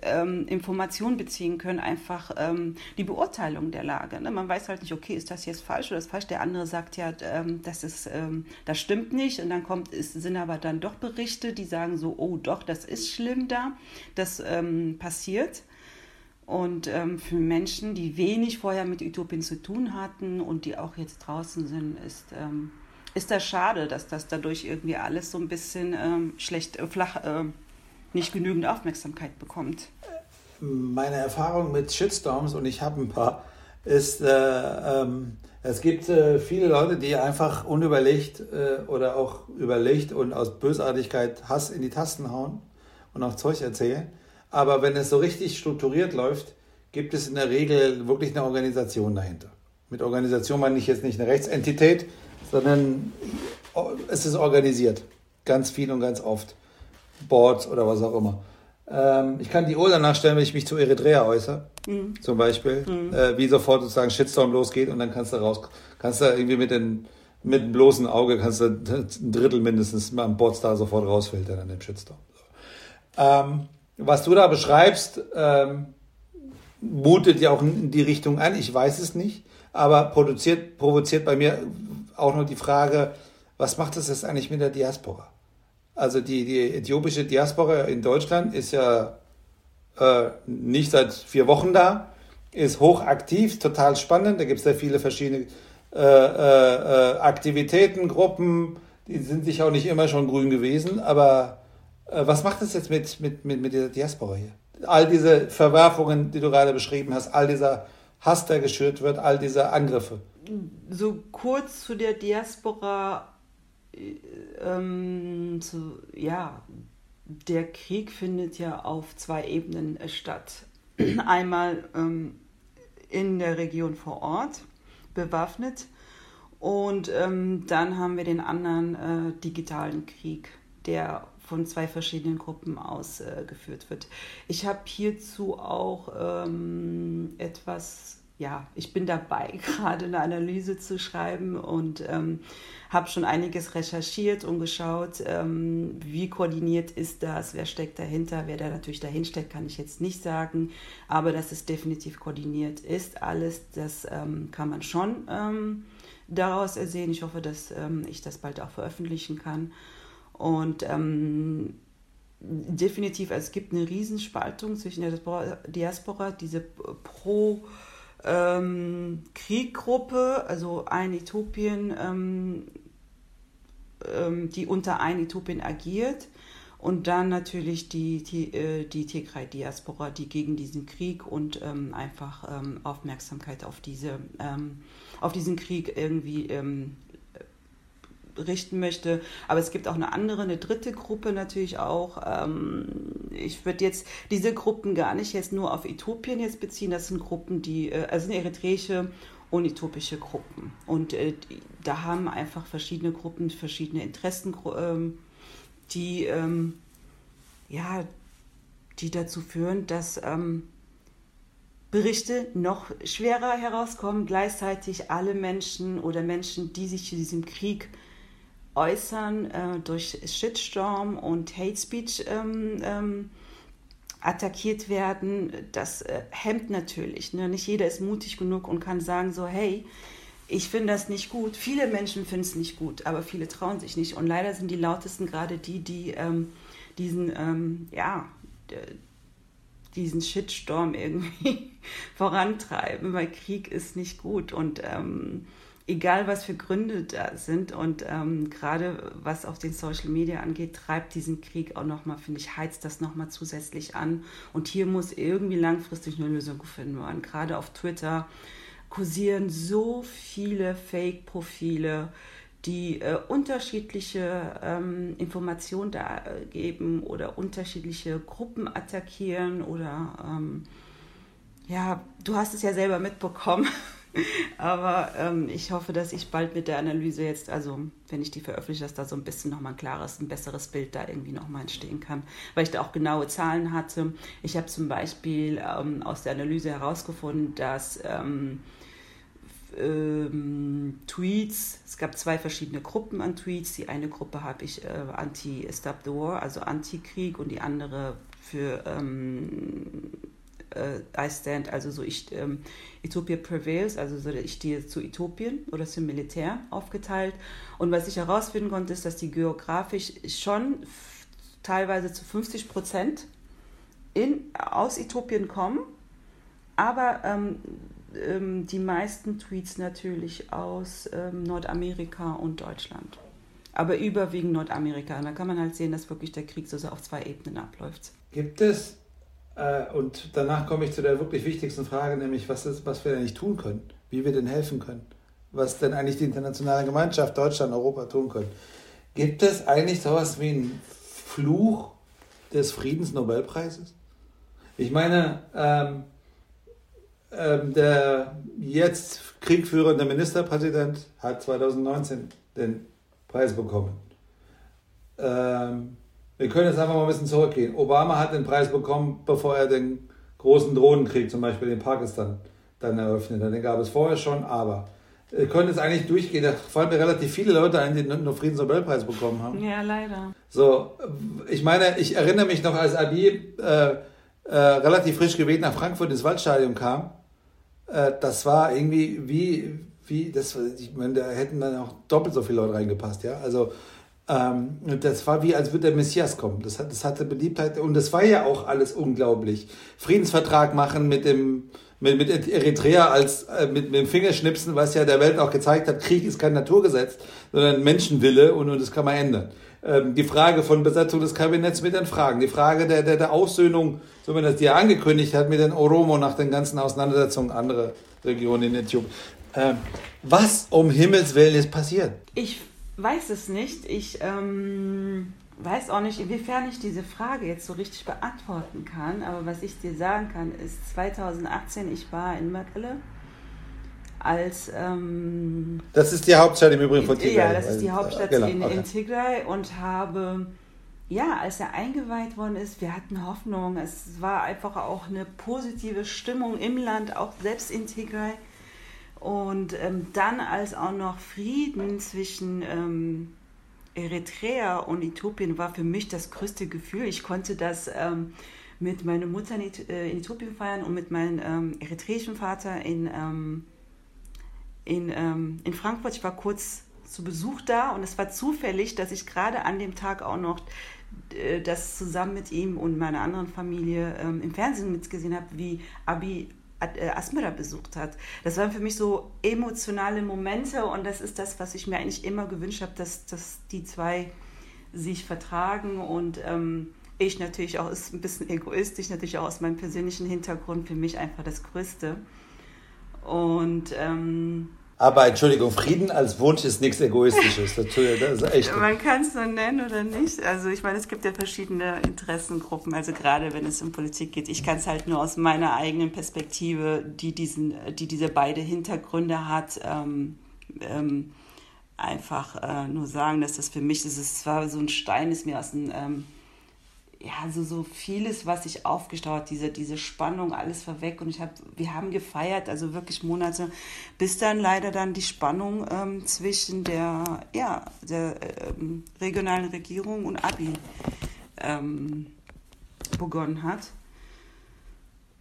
ähm, Informationen beziehen können, einfach ähm, die Beurteilung der Lage. Ne? Man weiß halt nicht, okay, ist das jetzt falsch oder ist falsch? Der andere sagt ja, ähm, das, ist, ähm, das stimmt nicht. Und dann kommt, ist, sind aber dann doch Berichte, die sagen so, oh doch, das ist schlimm da, das ähm, passiert. Und ähm, für Menschen, die wenig vorher mit Utopien zu tun hatten und die auch jetzt draußen sind, ist, ähm, ist das schade, dass das dadurch irgendwie alles so ein bisschen ähm, schlecht, äh, flach, äh, nicht genügend Aufmerksamkeit bekommt. Meine Erfahrung mit Shitstorms, und ich habe ein paar, ist, äh, ähm, es gibt äh, viele Leute, die einfach unüberlegt äh, oder auch überlegt und aus Bösartigkeit Hass in die Tasten hauen und auch Zeug erzählen. Aber wenn es so richtig strukturiert läuft, gibt es in der Regel wirklich eine Organisation dahinter. Mit Organisation meine ich jetzt nicht eine Rechtsentität, sondern es ist organisiert. Ganz viel und ganz oft. Boards oder was auch immer. Ähm, ich kann die Uhr danach stellen, wenn ich mich zu Eritrea äußere, mhm. zum Beispiel, mhm. äh, wie sofort sozusagen Shitstorm losgeht und dann kannst du raus, kannst du irgendwie mit, den, mit dem bloßen Auge, kannst du ein Drittel mindestens am Boards da sofort rausfiltern an dem Shitstorm. Ähm, was du da beschreibst, ähm, mutet ja auch in die Richtung an. Ich weiß es nicht, aber produziert, provoziert bei mir auch noch die Frage, was macht das jetzt eigentlich mit der Diaspora? Also die, die äthiopische Diaspora in Deutschland ist ja äh, nicht seit vier Wochen da, ist hochaktiv, total spannend. Da gibt es sehr viele verschiedene äh, äh, äh, Aktivitäten, Gruppen, die sind sich auch nicht immer schon grün gewesen, aber was macht das jetzt mit, mit, mit, mit der Diaspora hier? All diese Verwerfungen, die du gerade beschrieben hast, all dieser Hass, der geschürt wird, all diese Angriffe. so kurz zu der Diaspora, äh, ähm, zu, ja, der Krieg findet ja auf zwei Ebenen äh, statt. Einmal ähm, in der Region vor Ort, bewaffnet, und ähm, dann haben wir den anderen äh, digitalen Krieg, der von zwei verschiedenen Gruppen ausgeführt äh, wird. Ich habe hierzu auch ähm, etwas ja, ich bin dabei, gerade eine Analyse zu schreiben und ähm, habe schon einiges recherchiert und geschaut, ähm, wie koordiniert ist das, wer steckt dahinter, wer da natürlich dahin steckt, kann ich jetzt nicht sagen, aber dass es definitiv koordiniert ist, alles, das ähm, kann man schon ähm, daraus ersehen. Ich hoffe, dass ähm, ich das bald auch veröffentlichen kann und ähm, definitiv, es gibt eine Riesenspaltung zwischen der Diaspora, diese pro- ähm, Krieggruppe, also ein Äthiopien, ähm, ähm, die unter ein Äthiopien agiert. Und dann natürlich die, die, äh, die Tigray-Diaspora, die gegen diesen Krieg und ähm, einfach ähm, Aufmerksamkeit auf, diese, ähm, auf diesen Krieg irgendwie richten möchte. Aber es gibt auch eine andere, eine dritte Gruppe natürlich auch. Ähm, ich würde jetzt diese Gruppen gar nicht jetzt nur auf Äthiopien jetzt beziehen. Das sind Gruppen, die, äh, also sind eritreische und äthiopische Gruppen. Und äh, da haben einfach verschiedene Gruppen verschiedene Interessen, ähm, die, ähm, ja, die dazu führen, dass Berichte noch schwerer herauskommen, gleichzeitig alle Menschen oder Menschen, die sich zu diesem Krieg äußern äh, durch Shitstorm und Hate Speech ähm, ähm, attackiert werden, das äh, hemmt natürlich. Ne? Nicht jeder ist mutig genug und kann sagen so, hey, ich finde das nicht gut. Viele Menschen finden es nicht gut, aber viele trauen sich nicht. Und leider sind die lautesten gerade die, die ähm, diesen, ähm, ja, diesen Shitstorm irgendwie vorantreiben, weil Krieg ist nicht gut. Und ähm, egal was für Gründe da sind und ähm, gerade was auf den Social Media angeht, treibt diesen Krieg auch nochmal, finde ich, heizt das nochmal zusätzlich an. Und hier muss irgendwie langfristig eine Lösung gefunden werden. Gerade auf Twitter kursieren so viele Fake-Profile, die äh, unterschiedliche ähm, Informationen da äh, geben oder unterschiedliche Gruppen attackieren oder ähm, ja, du hast es ja selber mitbekommen. Aber ähm, ich hoffe, dass ich bald mit der Analyse jetzt, also wenn ich die veröffentliche, dass da so ein bisschen nochmal ein klares, ein besseres Bild da irgendwie nochmal entstehen kann. Weil ich da auch genaue Zahlen hatte. Ich habe zum Beispiel ähm, aus der Analyse herausgefunden, dass ähm, ähm, Tweets, es gab zwei verschiedene Gruppen an Tweets. Die eine Gruppe habe ich äh, Anti-Stop the War, also Anti-Krieg, und die andere für ähm, äh, I stand, also so ich, ähm, Ethiopia prevails, also so ich stehe zu Äthiopien oder zum Militär aufgeteilt. Und was ich herausfinden konnte, ist, dass die geografisch schon teilweise zu 50 Prozent in, aus Äthiopien kommen, aber ähm, ähm, die meisten Tweets natürlich aus ähm, Nordamerika und Deutschland. Aber überwiegend Nordamerika. Und da kann man halt sehen, dass wirklich der Krieg so auf zwei Ebenen abläuft. Gibt es und danach komme ich zu der wirklich wichtigsten Frage, nämlich was, ist, was wir denn nicht tun können, wie wir denn helfen können, was denn eigentlich die internationale Gemeinschaft, Deutschland, Europa tun können. Gibt es eigentlich sowas wie einen Fluch des Friedensnobelpreises? Ich meine, ähm, ähm, der jetzt kriegführende Ministerpräsident hat 2019 den Preis bekommen. Ähm, wir können jetzt einfach mal ein bisschen zurückgehen. Obama hat den Preis bekommen, bevor er den großen Drohnenkrieg, zum Beispiel in Pakistan, dann eröffnet hat. Den gab es vorher schon, aber wir können jetzt eigentlich durchgehen. Da fallen mir relativ viele Leute ein, die nur Friedensnobelpreis bekommen haben. Ja, leider. So, ich meine, ich erinnere mich noch, als Abi äh, äh, relativ frisch gewählt nach Frankfurt ins Waldstadion kam. Äh, das war irgendwie wie, wie das, ich meine, da hätten dann auch doppelt so viele Leute reingepasst, ja. Also ähm, das war wie, als würde der Messias kommen. Das, das hatte Beliebtheit und das war ja auch alles unglaublich. Friedensvertrag machen mit dem mit, mit Eritrea als äh, mit, mit dem Fingerschnipsen, was ja der Welt auch gezeigt hat, Krieg ist kein Naturgesetz, sondern Menschenwille und, und das kann man ändern. Ähm, die Frage von Besetzung des Kabinetts mit den Fragen, die Frage der, der, der Aussöhnung, so wie das die ja angekündigt hat, mit den Oromo nach den ganzen Auseinandersetzungen anderer Regionen in Äthiopien. Ähm, was um Himmels Willen ist passiert? Ich weiß es nicht. Ich ähm, weiß auch nicht, inwiefern ich diese Frage jetzt so richtig beantworten kann. Aber was ich dir sagen kann, ist 2018, ich war in Möckele als... Ähm, das ist die Hauptstadt im Übrigen von Tigray. Ja, das ist die Hauptstadt genau, in, okay. in Tigray und habe ja, als er eingeweiht worden ist, wir hatten Hoffnung. Es war einfach auch eine positive Stimmung im Land, auch selbst in Tigray. Und ähm, dann, als auch noch Frieden zwischen ähm, Eritrea und Äthiopien war für mich das größte Gefühl. Ich konnte das ähm, mit meiner Mutter in, äh, Äthiopien feiern und mit meinem ähm, eritreischen Vater in, ähm, in, ähm, in Frankfurt. Ich war kurz zu Besuch da und es war zufällig, dass ich gerade an dem Tag auch noch äh, das zusammen mit ihm und meiner anderen Familie ähm, im Fernsehen mitgesehen habe, wie Abi äh, Asmira besucht hat. Das waren für mich so emotionale Momente und das ist das, was ich mir eigentlich immer gewünscht habe, dass, dass die zwei sich vertragen und ähm, ich natürlich auch, ist ein bisschen egoistisch, natürlich auch aus meinem persönlichen Hintergrund für mich einfach das Größte. Und ähm, aber Entschuldigung, Frieden als Wunsch ist nichts Egoistisches. Das ist echt Man kann es so nennen oder nicht. Also ich meine, es gibt ja verschiedene Interessengruppen, also gerade wenn es um Politik geht. Ich kann es halt nur aus meiner eigenen Perspektive, die, diesen, die diese beiden Hintergründe hat, ähm, ähm, einfach äh, nur sagen, dass das für mich, das ist zwar so ein Stein, ist mir aus dem... Ähm, ja, so, so vieles, was sich aufgestaut hat, diese, diese Spannung, alles war weg und ich hab, wir haben gefeiert, also wirklich Monate, bis dann leider dann die Spannung ähm, zwischen der, ja, der ähm, regionalen Regierung und Abi ähm, begonnen hat.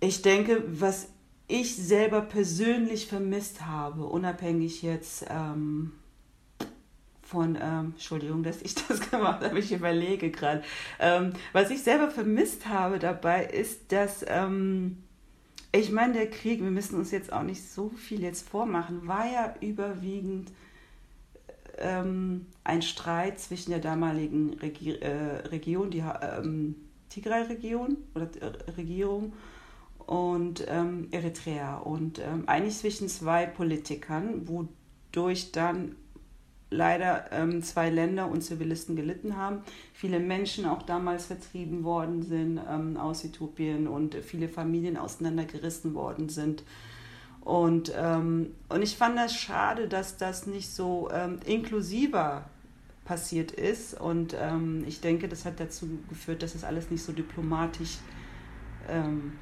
Ich denke, was ich selber persönlich vermisst habe, unabhängig jetzt ähm, von, ähm, Entschuldigung, dass ich das gemacht habe, ich überlege gerade. Ähm, was ich selber vermisst habe dabei ist, dass, ähm, ich meine, der Krieg, wir müssen uns jetzt auch nicht so viel jetzt vormachen, war ja überwiegend ähm, ein Streit zwischen der damaligen Regi äh, Region, die ähm, Tigray-Region oder äh, Regierung und ähm, Eritrea und ähm, eigentlich zwischen zwei Politikern, wodurch dann leider ähm, zwei Länder und Zivilisten gelitten haben. Viele Menschen auch damals vertrieben worden sind ähm, aus Äthiopien und viele Familien auseinandergerissen worden sind. Und, ähm, und ich fand das schade, dass das nicht so ähm, inklusiver passiert ist. Und ähm, ich denke, das hat dazu geführt, dass das alles nicht so diplomatisch, ähm,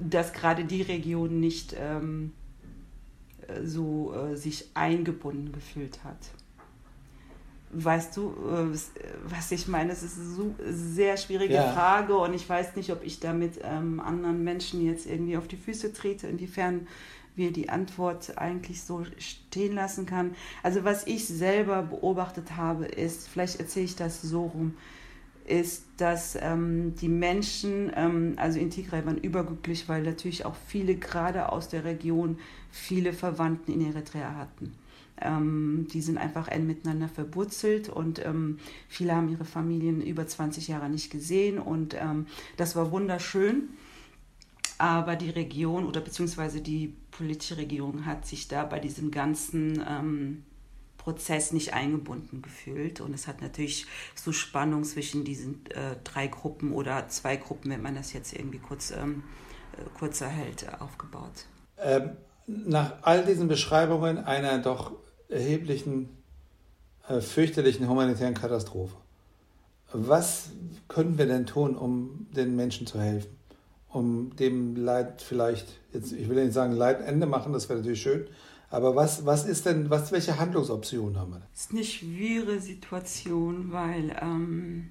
dass gerade die Region nicht so äh, sich eingebunden gefühlt hat. Weißt du, äh, was ich meine? Es ist eine so sehr schwierige ja. Frage und ich weiß nicht, ob ich damit ähm, anderen Menschen jetzt irgendwie auf die Füße trete, inwiefern wir die Antwort eigentlich so stehen lassen kann. Also was ich selber beobachtet habe, ist, vielleicht erzähle ich das so rum, ist, dass ähm, die Menschen, ähm, also in Tigray waren überglücklich, weil natürlich auch viele gerade aus der Region viele Verwandten in Eritrea hatten. Ähm, die sind einfach eng miteinander verwurzelt und ähm, viele haben ihre Familien über 20 Jahre nicht gesehen und ähm, das war wunderschön. Aber die Region oder beziehungsweise die politische Regierung hat sich da bei diesem ganzen ähm, Prozess nicht eingebunden gefühlt. Und es hat natürlich so Spannung zwischen diesen äh, drei Gruppen oder zwei Gruppen, wenn man das jetzt irgendwie kurz, ähm, äh, kurz erhält, aufgebaut. Ähm, nach all diesen Beschreibungen einer doch erheblichen, äh, fürchterlichen humanitären Katastrophe, was können wir denn tun, um den Menschen zu helfen? Um dem Leid vielleicht, jetzt, ich will nicht sagen Leid Ende machen, das wäre natürlich schön, aber was, was ist denn, was, welche Handlungsoptionen haben wir? Es ist eine schwierige Situation, weil ähm,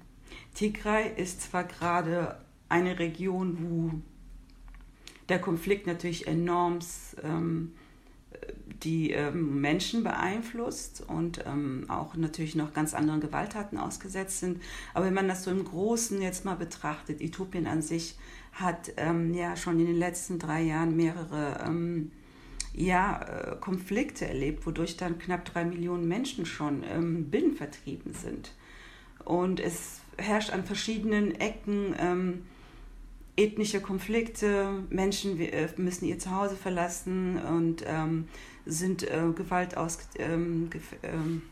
Tigray ist zwar gerade eine Region, wo der Konflikt natürlich enorm ähm, die ähm, Menschen beeinflusst und ähm, auch natürlich noch ganz anderen Gewalttaten ausgesetzt sind. Aber wenn man das so im Großen jetzt mal betrachtet, Äthiopien an sich hat ähm, ja schon in den letzten drei Jahren mehrere ähm, ja, äh, Konflikte erlebt, wodurch dann knapp drei Millionen Menschen schon ähm, binnenvertrieben sind. Und es herrscht an verschiedenen Ecken ähm, ethnische Konflikte, Menschen äh, müssen ihr Zuhause verlassen und ähm, sind äh, Gewalt aus, ähm, ähm,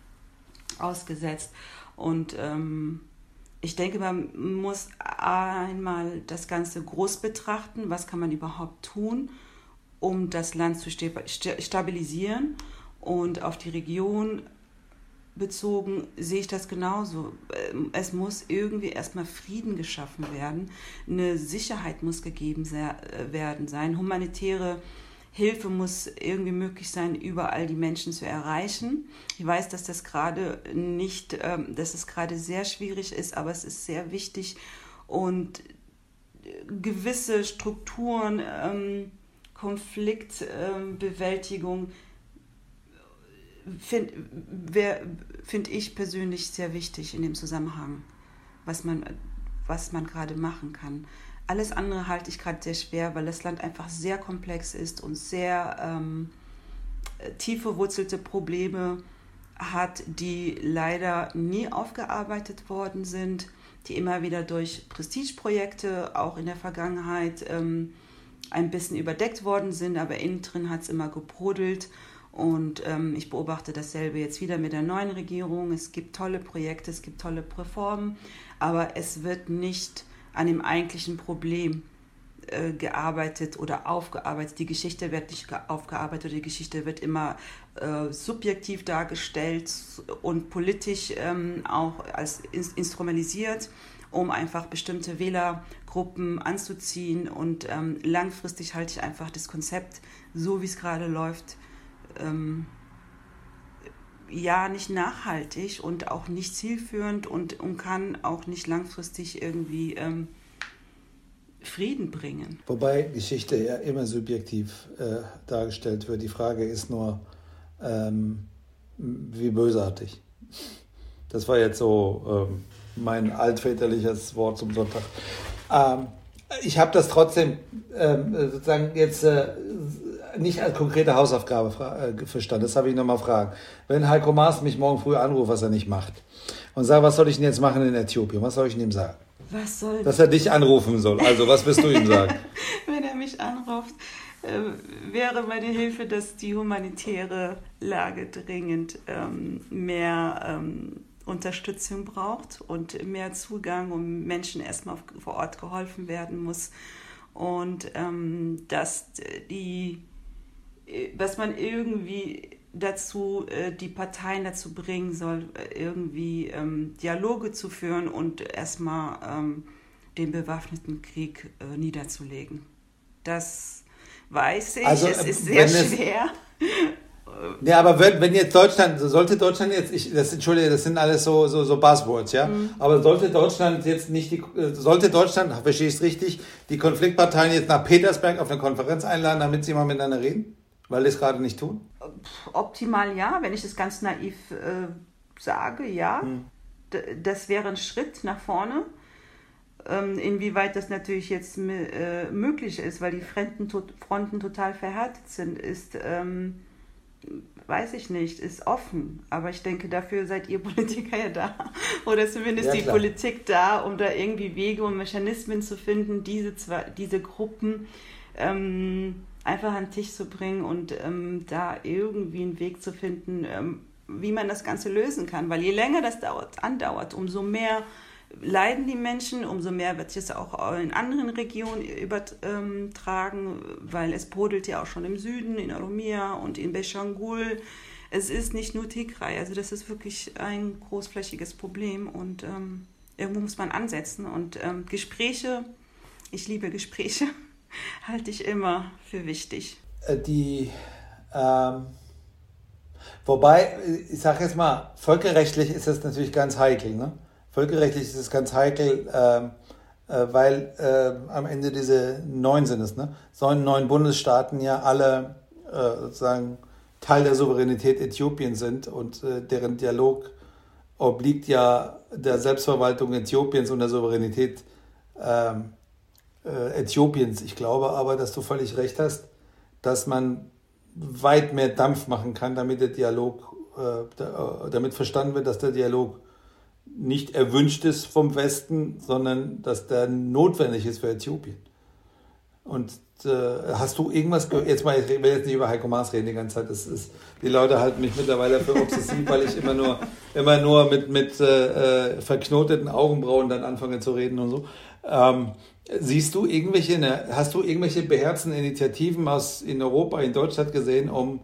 ausgesetzt. Und ähm, ich denke, man muss einmal das Ganze groß betrachten, was kann man überhaupt tun, um das Land zu stabilisieren und auf die Region bezogen sehe ich das genauso. Ähm, es muss irgendwie erstmal Frieden geschaffen werden, eine Sicherheit muss gegeben äh, werden sein, humanitäre Hilfe muss irgendwie möglich sein, überall die Menschen zu erreichen. Ich weiß, dass das gerade nicht, ähm, dass es gerade sehr schwierig ist, aber es ist sehr wichtig und gewisse Strukturen, ähm, Konfliktbewältigung finde find ich persönlich sehr wichtig in dem Zusammenhang, was man, was man gerade machen kann. Alles andere halte ich gerade sehr schwer, weil das Land einfach sehr komplex ist und sehr ähm, tief verwurzelte Probleme hat, die leider nie aufgearbeitet worden sind, die immer wieder durch Prestigeprojekte auch in der Vergangenheit ähm, ein bisschen überdeckt worden sind, aber innen drin hat es immer gebrodelt. Und ähm, ich beobachte dasselbe jetzt wieder mit der neuen Regierung. Es gibt tolle Projekte, es gibt tolle Reformen, aber es wird nicht an dem eigentlichen Problem äh, gearbeitet oder aufgearbeitet. Die Geschichte wird nicht aufgearbeitet, die Geschichte wird immer äh, subjektiv dargestellt und politisch ähm, auch als in instrumentalisiert, um einfach bestimmte Wählergruppen anzuziehen. Und ähm, langfristig halte ich einfach das Konzept, so wie es gerade läuft, ähm, ja nicht nachhaltig und auch nicht zielführend und, und kann auch nicht langfristig irgendwie ähm, Frieden bringen. Wobei Geschichte ja immer subjektiv äh, dargestellt wird. Die Frage ist nur, ähm, wie bösartig. Das war jetzt so ähm, mein altväterliches Wort zum Sonntag. Ähm, ich habe das trotzdem ähm, sozusagen jetzt äh, nicht als konkrete Hausaufgabe äh, verstanden. Das habe ich nochmal fragen. Wenn Heiko Maas mich morgen früh anruft, was er nicht macht, und sagt, was soll ich denn jetzt machen in Äthiopien? Was soll ich ihm sagen? Was soll Dass er dich anrufen soll. Also, was wirst du ihm sagen? Wenn er mich anruft, äh, wäre meine Hilfe, dass die humanitäre Lage dringend ähm, mehr ähm, Unterstützung braucht und mehr Zugang, um Menschen erstmal vor Ort geholfen werden muss. Und ähm, dass die was man irgendwie dazu, äh, die Parteien dazu bringen soll, äh, irgendwie ähm, Dialoge zu führen und erstmal ähm, den bewaffneten Krieg äh, niederzulegen. Das weiß ich, also, es ist sehr schwer. Ja, aber wenn, jetzt Deutschland, sollte Deutschland jetzt, ich, das entschuldige, das sind alles so, so, so Buzzwords, ja, mhm. aber sollte Deutschland jetzt nicht die, sollte Deutschland, verstehe ich es richtig, die Konfliktparteien jetzt nach Petersberg auf eine Konferenz einladen, damit sie mal miteinander reden? Weil die es gerade nicht tun? Optimal ja, wenn ich es ganz naiv äh, sage, ja. Hm. Das wäre ein Schritt nach vorne. Ähm, inwieweit das natürlich jetzt äh, möglich ist, weil die Fronten, Fronten total verhärtet sind, ist, ähm, weiß ich nicht, ist offen. Aber ich denke, dafür seid ihr Politiker ja da. Oder zumindest ja, die Politik da, um da irgendwie Wege und Mechanismen zu finden, diese, zwei, diese Gruppen. Ähm, einfach an den Tisch zu bringen und ähm, da irgendwie einen Weg zu finden, ähm, wie man das Ganze lösen kann. Weil je länger das dauert, andauert, umso mehr leiden die Menschen, umso mehr wird es auch in anderen Regionen übertragen, weil es brodelt ja auch schon im Süden, in Oromia und in Beshangul. Es ist nicht nur Tigray, also das ist wirklich ein großflächiges Problem und ähm, irgendwo muss man ansetzen und ähm, Gespräche, ich liebe Gespräche halte ich immer für wichtig. Äh, die, ähm, wobei, ich sage jetzt mal, völkerrechtlich ist das natürlich ganz heikel. Ne? Völkerrechtlich ist es ganz heikel, ähm, äh, weil äh, am Ende diese neun sind es, ne? sollen neun Bundesstaaten ja alle äh, sozusagen Teil der Souveränität Äthiopiens sind und äh, deren Dialog obliegt ja der Selbstverwaltung Äthiopiens und der Souveränität ähm, äh, Äthiopiens. Ich glaube aber, dass du völlig recht hast, dass man weit mehr Dampf machen kann, damit der Dialog, äh, äh, damit verstanden wird, dass der Dialog nicht erwünscht ist vom Westen, sondern dass der notwendig ist für Äthiopien. Und äh, hast du irgendwas gehört? Jetzt mal, ich will jetzt nicht über Heiko Maas reden die ganze Zeit. Das ist, die Leute halten mich mittlerweile für obsessiv, weil ich immer nur, immer nur mit, mit äh, äh, verknoteten Augenbrauen dann anfange zu reden und so. Ähm, siehst du irgendwelche, ne, hast du irgendwelche beherzten Initiativen aus in Europa, in Deutschland gesehen, um,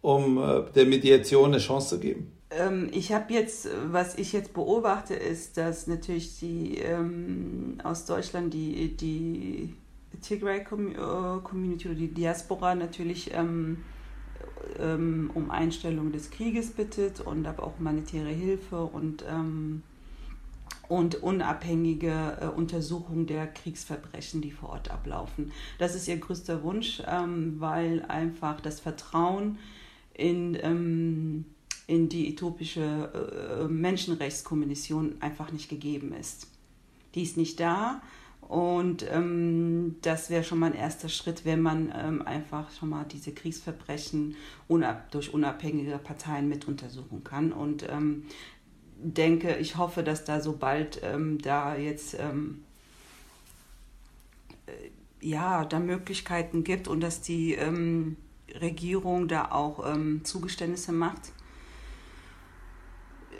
um äh, der Mediation eine Chance zu geben? Ähm, ich habe jetzt, was ich jetzt beobachte, ist, dass natürlich die ähm, aus Deutschland die, die Tigray äh, Community oder die Diaspora natürlich ähm, ähm, um Einstellung des Krieges bittet und aber auch humanitäre Hilfe und, ähm, und unabhängige äh, Untersuchung der Kriegsverbrechen, die vor Ort ablaufen. Das ist ihr größter Wunsch, ähm, weil einfach das Vertrauen in in die äthiopische äh, Menschenrechtskommission einfach nicht gegeben ist. Die ist nicht da und ähm, das wäre schon mal ein erster Schritt, wenn man ähm, einfach schon mal diese Kriegsverbrechen unab durch unabhängige Parteien mit untersuchen kann. Und ähm, denke, ich hoffe, dass da sobald ähm, da jetzt ähm, äh, ja, da Möglichkeiten gibt und dass die ähm, Regierung da auch Zugeständnisse macht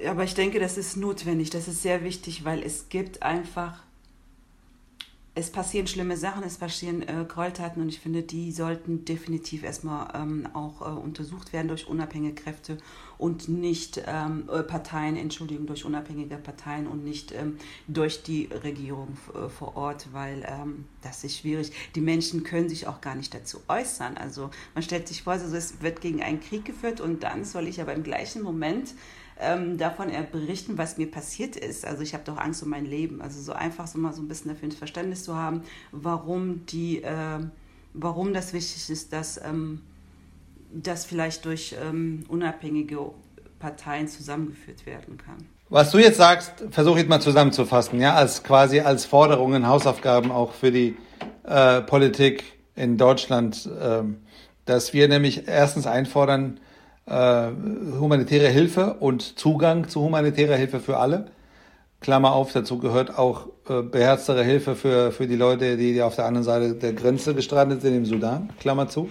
aber ich denke, das ist notwendig, das ist sehr wichtig, weil es gibt einfach, es passieren schlimme Sachen, es passieren äh, Gräueltaten und ich finde, die sollten definitiv erstmal ähm, auch äh, untersucht werden durch unabhängige Kräfte und nicht ähm, äh, Parteien, Entschuldigung, durch unabhängige Parteien und nicht ähm, durch die Regierung äh, vor Ort, weil ähm, das ist schwierig. Die Menschen können sich auch gar nicht dazu äußern. Also man stellt sich vor, also es wird gegen einen Krieg geführt und dann soll ich aber im gleichen Moment ähm, davon berichten, was mir passiert ist. Also ich habe doch Angst um mein Leben. Also so einfach so mal so ein bisschen dafür ein Verständnis zu haben, warum die, äh, warum das wichtig ist, dass ähm, das vielleicht durch ähm, unabhängige Parteien zusammengeführt werden kann. Was du jetzt sagst, versuche ich mal zusammenzufassen, ja, als quasi als Forderungen, Hausaufgaben auch für die äh, Politik in Deutschland, äh, dass wir nämlich erstens einfordern, äh, humanitäre Hilfe und Zugang zu humanitärer Hilfe für alle. Klammer auf, dazu gehört auch äh, beherztere Hilfe für, für die Leute, die, auf der anderen Seite der Grenze gestrandet sind im Sudan. Klammer zu.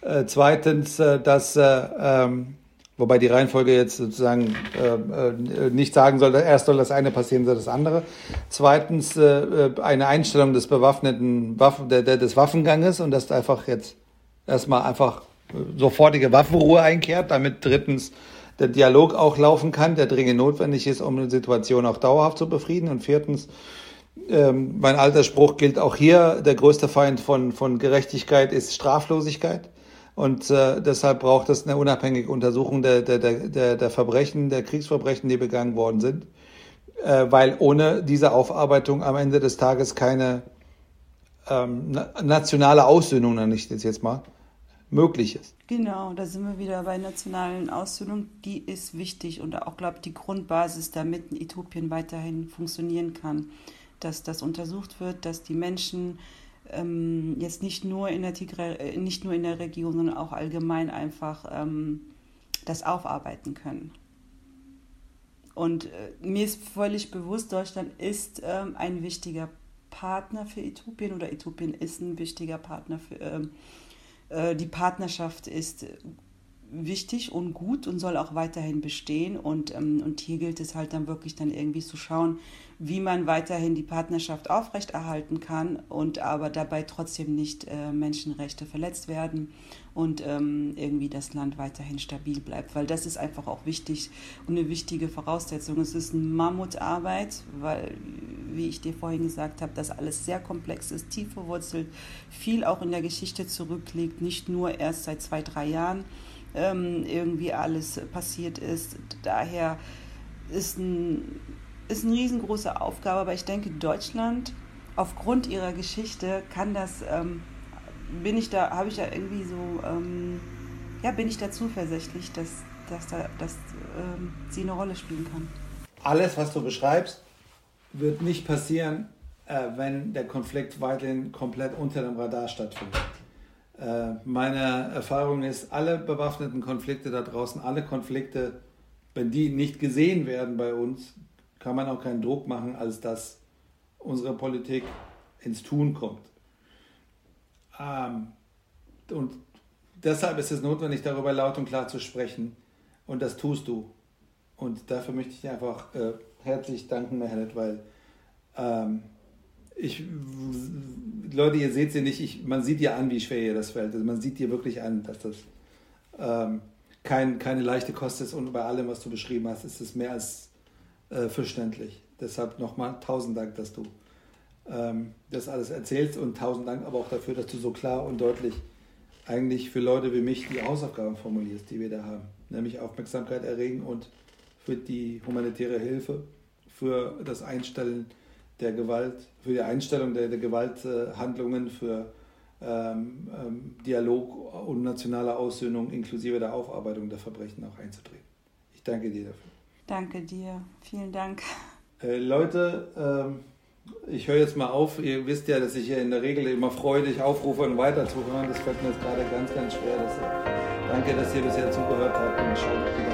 Äh, zweitens, äh, dass, äh, ähm, wobei die Reihenfolge jetzt sozusagen äh, nicht sagen soll, erst soll das eine passieren, soll das andere. Zweitens, eine Einstellung des bewaffneten Waffen, der, der, des Waffenganges und das einfach jetzt erstmal einfach sofortige Waffenruhe einkehrt, damit drittens der Dialog auch laufen kann, der dringend notwendig ist, um eine Situation auch dauerhaft zu befrieden. Und viertens, ähm, mein alter Spruch gilt auch hier, der größte Feind von, von Gerechtigkeit ist Straflosigkeit. Und äh, deshalb braucht es eine unabhängige Untersuchung der, der, der, der Verbrechen, der Kriegsverbrechen, die begangen worden sind. Äh, weil ohne diese Aufarbeitung am Ende des Tages keine ähm, nationale Aussöhnung, das jetzt mal, möglich ist. Genau, da sind wir wieder bei nationalen Aussöhnung. Die ist wichtig und auch, glaube ich, die Grundbasis, damit Äthiopien weiterhin funktionieren kann. Dass das untersucht wird, dass die Menschen ähm, jetzt nicht nur in der Tigre, äh, nicht nur in der Region, sondern auch allgemein einfach ähm, das aufarbeiten können. Und äh, mir ist völlig bewusst, Deutschland ist ähm, ein wichtiger Partner für Äthiopien oder Äthiopien ist ein wichtiger Partner für, ähm, äh, die Partnerschaft ist wichtig und gut und soll auch weiterhin bestehen. Und, ähm, und hier gilt es halt dann wirklich dann irgendwie zu schauen, wie man weiterhin die Partnerschaft aufrechterhalten kann und aber dabei trotzdem nicht äh, Menschenrechte verletzt werden und ähm, irgendwie das Land weiterhin stabil bleibt. Weil das ist einfach auch wichtig und eine wichtige Voraussetzung. Es ist eine Mammutarbeit, weil, wie ich dir vorhin gesagt habe, das alles sehr komplex ist, tief verwurzelt, viel auch in der Geschichte zurückliegt, nicht nur erst seit zwei, drei Jahren ähm, irgendwie alles passiert ist. Daher ist ein ist eine riesengroße Aufgabe, aber ich denke, Deutschland aufgrund ihrer Geschichte kann das, ähm, bin ich da, habe ich da irgendwie so, ähm, ja, bin ich da zuversichtlich, dass, dass, da, dass ähm, sie eine Rolle spielen kann. Alles, was du beschreibst, wird nicht passieren, äh, wenn der Konflikt weiterhin komplett unter dem Radar stattfindet. Äh, meine Erfahrung ist, alle bewaffneten Konflikte da draußen, alle Konflikte, wenn die nicht gesehen werden bei uns, kann man auch keinen Druck machen, als dass unsere Politik ins Tun kommt. Ähm, und deshalb ist es notwendig, darüber laut und klar zu sprechen. Und das tust du. Und dafür möchte ich einfach äh, herzlich danken, Mehmet, weil ähm, ich, Leute, ihr seht sie nicht, ich, man sieht dir an, wie schwer ihr das fällt. Also man sieht dir wirklich an, dass das ähm, kein, keine leichte Kost ist und bei allem, was du beschrieben hast, ist es mehr als äh, verständlich. Deshalb nochmal tausend Dank, dass du ähm, das alles erzählst und tausend Dank aber auch dafür, dass du so klar und deutlich eigentlich für Leute wie mich die Hausaufgaben formulierst, die wir da haben. Nämlich Aufmerksamkeit erregen und für die humanitäre Hilfe, für das Einstellen der Gewalt, für die Einstellung der, der Gewalthandlungen, für ähm, ähm, Dialog und nationale Aussöhnung inklusive der Aufarbeitung der Verbrechen auch einzutreten. Ich danke dir dafür. Danke dir. Vielen Dank. Äh, Leute, ähm, ich höre jetzt mal auf. Ihr wisst ja, dass ich hier in der Regel immer freudig aufrufe und weiterzuhören. Das fällt mir jetzt gerade ganz, ganz schwer. Dass, danke, dass ihr bisher zugehört habt und schaltet wieder